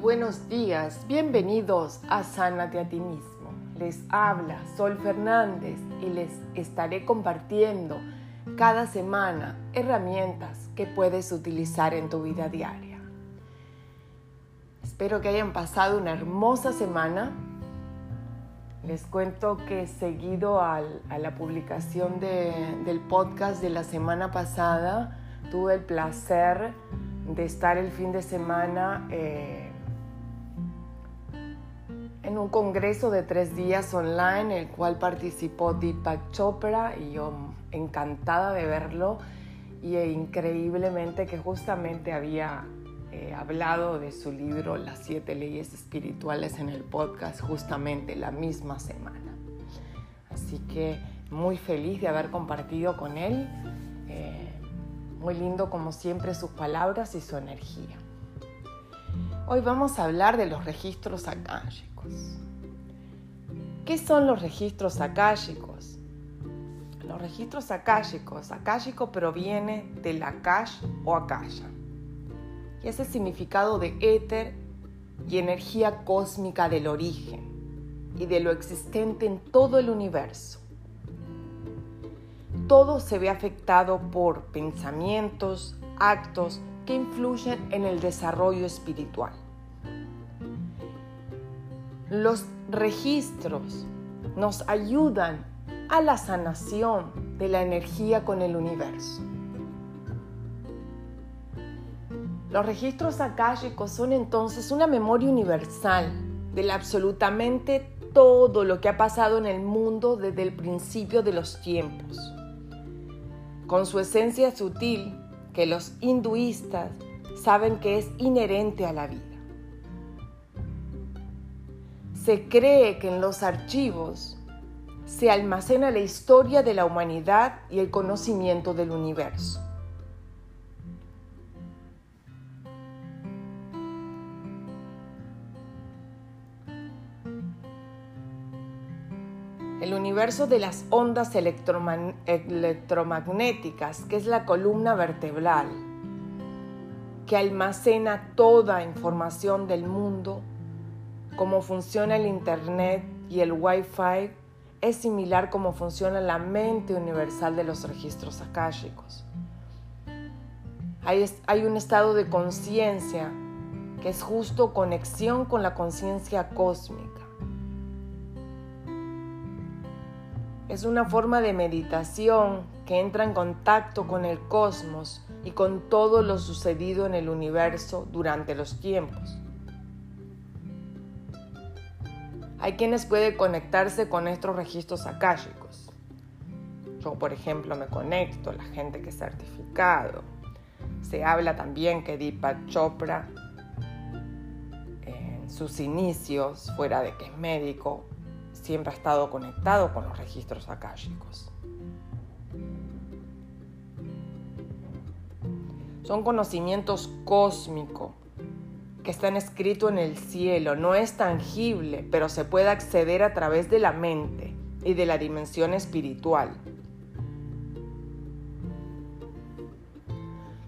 buenos días, bienvenidos a Sánate a ti mismo. Les habla Sol Fernández y les estaré compartiendo cada semana herramientas que puedes utilizar en tu vida diaria. Espero que hayan pasado una hermosa semana. Les cuento que seguido a la publicación del podcast de la semana pasada, tuve el placer de estar el fin de semana eh, en un congreso de tres días online, el cual participó Deepak Chopra y yo encantada de verlo y e increíblemente que justamente había eh, hablado de su libro Las siete leyes espirituales en el podcast justamente la misma semana. Así que muy feliz de haber compartido con él. Eh, muy lindo como siempre sus palabras y su energía. Hoy vamos a hablar de los registros ¿Qué son los registros akáshicos? Los registros akáshicos, akáshico proviene del akash o akasha. Y ese significado de éter y energía cósmica del origen y de lo existente en todo el universo todo se ve afectado por pensamientos, actos que influyen en el desarrollo espiritual. Los registros nos ayudan a la sanación de la energía con el universo. Los registros akáshicos son entonces una memoria universal de absolutamente todo lo que ha pasado en el mundo desde el principio de los tiempos con su esencia sutil que los hinduistas saben que es inherente a la vida. Se cree que en los archivos se almacena la historia de la humanidad y el conocimiento del universo. el universo de las ondas electromagnéticas, que es la columna vertebral, que almacena toda información del mundo, cómo funciona el Internet y el Wi-Fi, es similar como funciona la mente universal de los registros akáshicos. Hay un estado de conciencia que es justo conexión con la conciencia cósmica Es una forma de meditación que entra en contacto con el cosmos y con todo lo sucedido en el universo durante los tiempos. Hay quienes pueden conectarse con estos registros akáshicos. Yo, por ejemplo, me conecto, la gente que es certificado. Se habla también que Deepak Chopra, en sus inicios, fuera de que es médico, siempre ha estado conectado con los registros akáshicos. Son conocimientos cósmicos que están escritos en el cielo. No es tangible, pero se puede acceder a través de la mente y de la dimensión espiritual.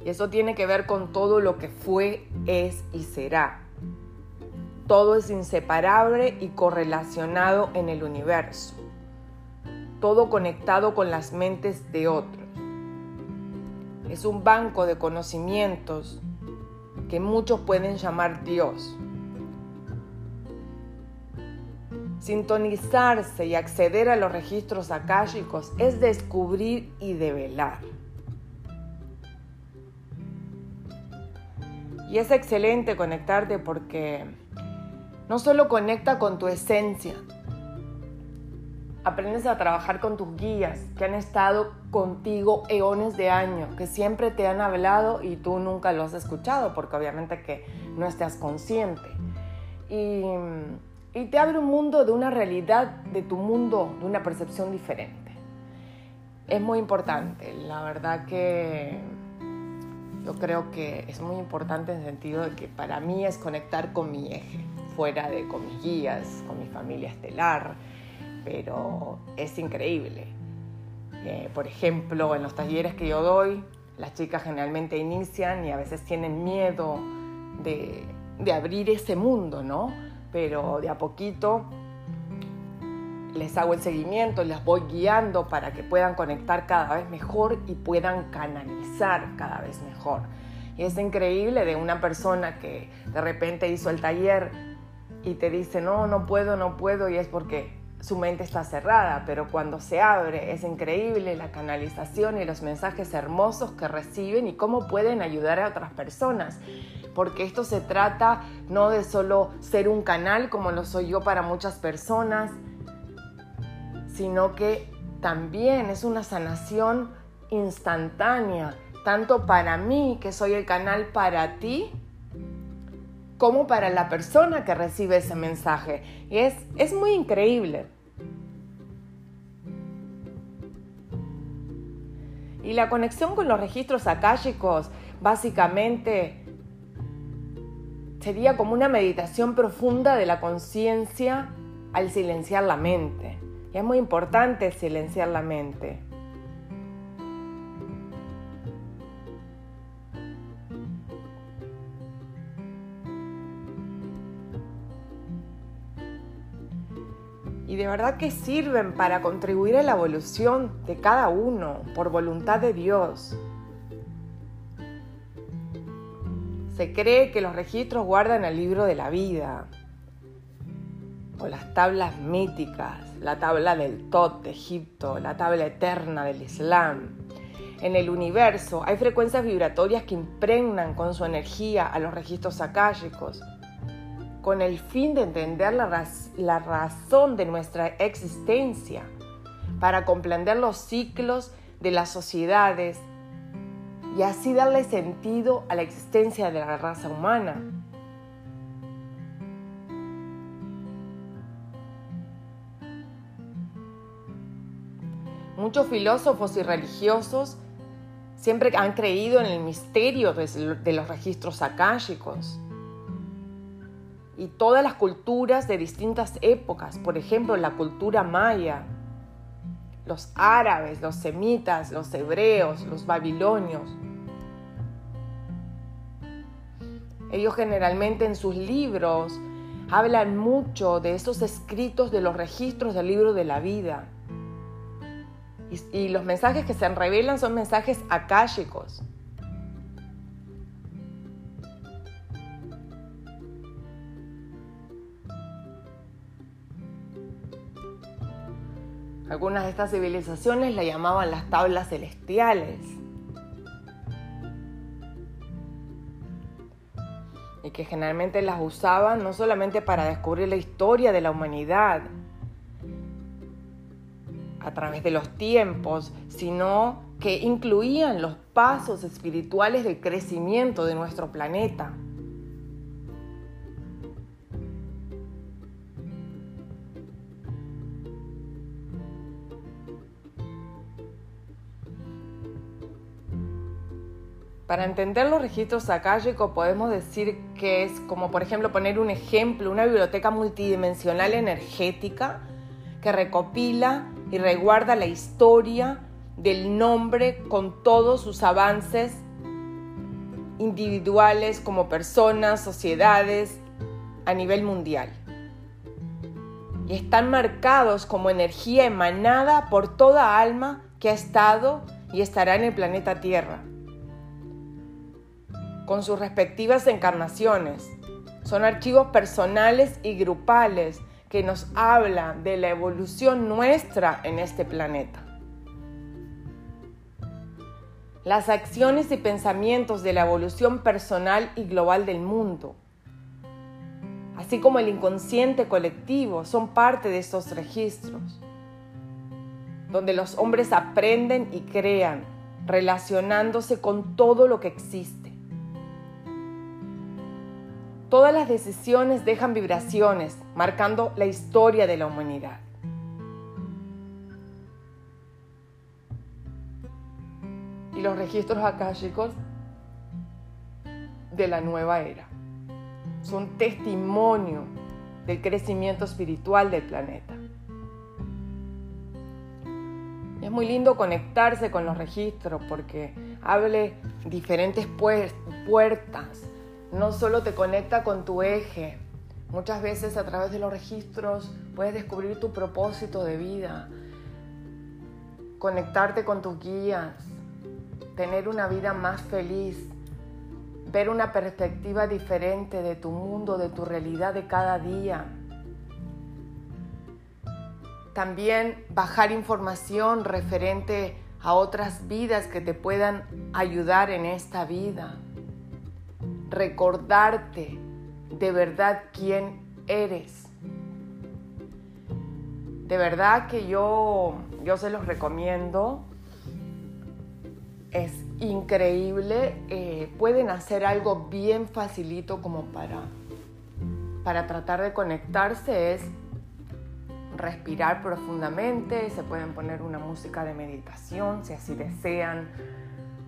Y eso tiene que ver con todo lo que fue, es y será. Todo es inseparable y correlacionado en el universo. Todo conectado con las mentes de otros. Es un banco de conocimientos que muchos pueden llamar Dios. Sintonizarse y acceder a los registros akáshicos es descubrir y develar. Y es excelente conectarte porque no solo conecta con tu esencia, aprendes a trabajar con tus guías que han estado contigo eones de años, que siempre te han hablado y tú nunca lo has escuchado porque obviamente que no estás consciente. Y, y te abre un mundo de una realidad, de tu mundo, de una percepción diferente. Es muy importante, la verdad que yo creo que es muy importante en el sentido de que para mí es conectar con mi eje fuera de con mis guías, con mi familia estelar, pero es increíble. Eh, por ejemplo, en los talleres que yo doy, las chicas generalmente inician y a veces tienen miedo de, de abrir ese mundo, ¿no? Pero de a poquito les hago el seguimiento, les voy guiando para que puedan conectar cada vez mejor y puedan canalizar cada vez mejor. Y es increíble de una persona que de repente hizo el taller y te dice, no, no puedo, no puedo, y es porque su mente está cerrada, pero cuando se abre es increíble la canalización y los mensajes hermosos que reciben y cómo pueden ayudar a otras personas. Porque esto se trata no de solo ser un canal como lo soy yo para muchas personas, sino que también es una sanación instantánea, tanto para mí, que soy el canal para ti, como para la persona que recibe ese mensaje. Y es, es muy increíble. Y la conexión con los registros akáshicos básicamente sería como una meditación profunda de la conciencia al silenciar la mente. Y es muy importante silenciar la mente. De verdad que sirven para contribuir a la evolución de cada uno por voluntad de Dios. Se cree que los registros guardan el libro de la vida o las tablas míticas, la tabla del Tot de Egipto, la tabla eterna del Islam. En el universo hay frecuencias vibratorias que impregnan con su energía a los registros akáshicos con el fin de entender la, la razón de nuestra existencia, para comprender los ciclos de las sociedades y así darle sentido a la existencia de la raza humana. Muchos filósofos y religiosos siempre han creído en el misterio de los registros akáshicos y todas las culturas de distintas épocas, por ejemplo la cultura maya, los árabes, los semitas, los hebreos, los babilonios. Ellos generalmente en sus libros hablan mucho de esos escritos de los registros del libro de la vida. Y, los mensajes que se revelan son mensajes akáshicos. Algunas de estas civilizaciones la llamaban las tablas celestiales. Y que generalmente las usaban no solamente para descubrir la historia de la humanidad a través de los tiempos, sino que incluían los pasos espirituales de crecimiento de nuestro planeta. Para entender los registros akáshicos podemos decir que es como por ejemplo poner un ejemplo, una biblioteca multidimensional energética que recopila y reguarda la historia del nombre con todos sus avances individuales como personas, sociedades a nivel mundial. Y están marcados como energía emanada por toda alma que ha estado y estará en el planeta Tierra con sus respectivas encarnaciones. Son archivos personales y grupales que nos hablan de la evolución nuestra en este planeta. Las acciones y pensamientos de la evolución personal y global del mundo, así como el inconsciente colectivo, son parte de estos registros, donde los hombres aprenden y crean, relacionándose con todo lo que existe. Todas las decisiones dejan vibraciones, marcando la historia de la humanidad. Y los registros akáshicos de la nueva era son testimonio del crecimiento espiritual del planeta. Es muy lindo conectarse con los registros porque hable diferentes puertas no solo te conecta con tu eje, muchas veces a través de los registros puedes descubrir tu propósito de vida, conectarte con tus guías, tener una vida más feliz, ver una perspectiva diferente de tu mundo, de tu realidad de cada día. También bajar información referente a otras vidas que te puedan ayudar en esta vida. Recordarte de verdad quién eres. De verdad que yo, yo se los recomiendo. Es increíble. Eh, pueden hacer algo bien facilito como para, para tratar de conectarse. Es respirar profundamente, se pueden poner una música de meditación si así desean.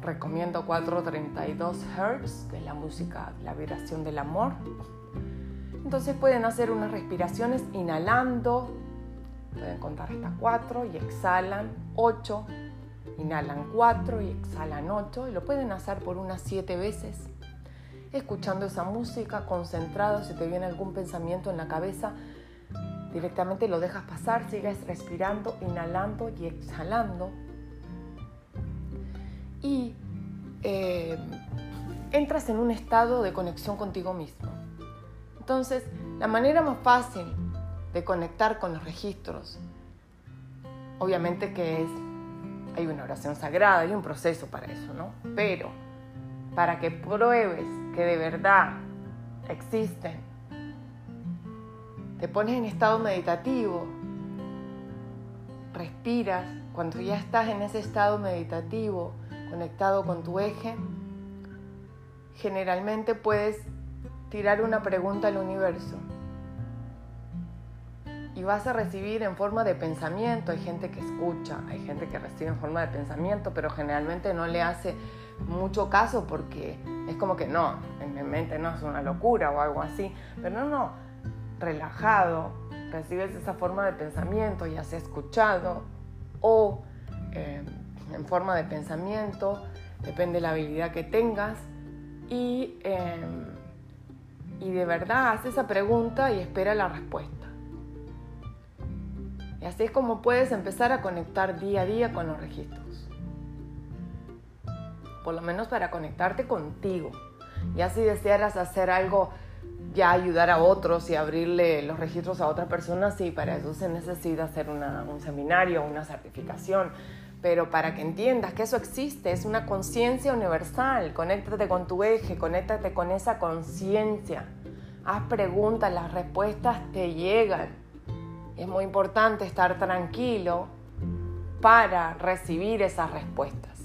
Recomiendo 432 Hz, que es la música, la vibración del amor. Entonces pueden hacer unas respiraciones inhalando, pueden contar hasta 4 y exhalan 8, inhalan 4 y exhalan 8 y lo pueden hacer por unas 7 veces. Escuchando esa música, concentrado, si te viene algún pensamiento en la cabeza, Directamente lo dejas pasar, sigues respirando, inhalando y exhalando. Y eh, entras en un estado de conexión contigo mismo. Entonces, la manera más fácil de conectar con los registros, obviamente que es, hay una oración sagrada, hay un proceso para eso, ¿no? Pero para que pruebes que de verdad existen te pones en estado meditativo, respiras, cuando ya estás en ese estado meditativo, conectado con tu eje, generalmente puedes tirar una pregunta al universo y vas a recibir en forma de pensamiento. Hay gente que escucha, hay gente que recibe en forma de pensamiento, pero generalmente no le hace mucho caso porque es como que no, en mi mente no es una locura o algo así. Pero no, no, relajado, recibes esa forma de pensamiento, ya sea escuchado o eh, en forma de pensamiento, depende de la habilidad que tengas, y, eh, y de verdad haz esa pregunta y espera la respuesta. Y así es como puedes empezar a conectar día a día con los registros. Por lo menos para conectarte contigo. Y así desearas hacer algo ya ayudar a otros y abrirle los registros a otras personas, sí, para eso se necesita hacer un seminario, una certificación, pero para que entiendas que eso existe, es una conciencia universal, conéctate con tu eje, conéctate con esa conciencia, haz preguntas, las respuestas te llegan. Es muy importante estar tranquilo para recibir esas respuestas,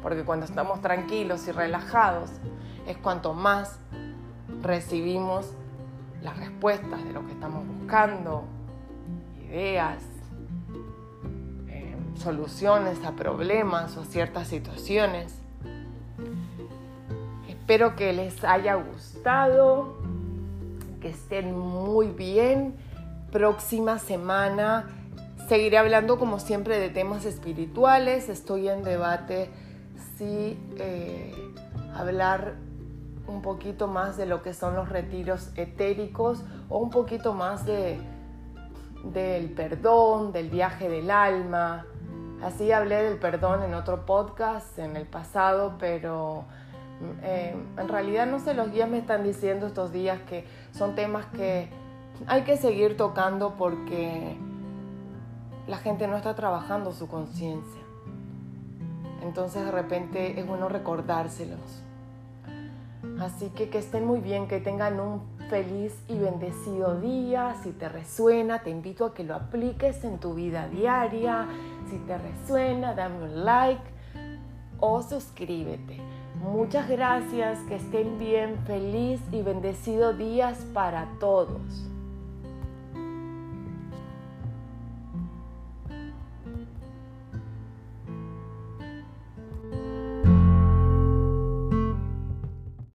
porque cuando estamos tranquilos y relajados es cuanto más recibimos las respuestas de lo que estamos buscando, ideas, soluciones a problemas o ciertas situaciones. Espero que les haya gustado, que estén muy bien. Próxima semana seguiré hablando como siempre de temas espirituales. Estoy en debate si eh, hablar un poquito más de lo que son los retiros etéricos o un poquito más de, del perdón, del viaje del alma. Así hablé del perdón en otro podcast en el pasado, pero eh, en realidad no sé, los guías me están diciendo estos días que son temas que hay que seguir tocando porque la gente no está trabajando su conciencia. Entonces de repente es bueno recordárselos. Así que que estén muy bien, que tengan un feliz y bendecido día. Si te resuena, te invito a que lo apliques en tu vida diaria. Si te resuena, dame un like o suscríbete. Muchas gracias, que estén bien, feliz y bendecido días para todos.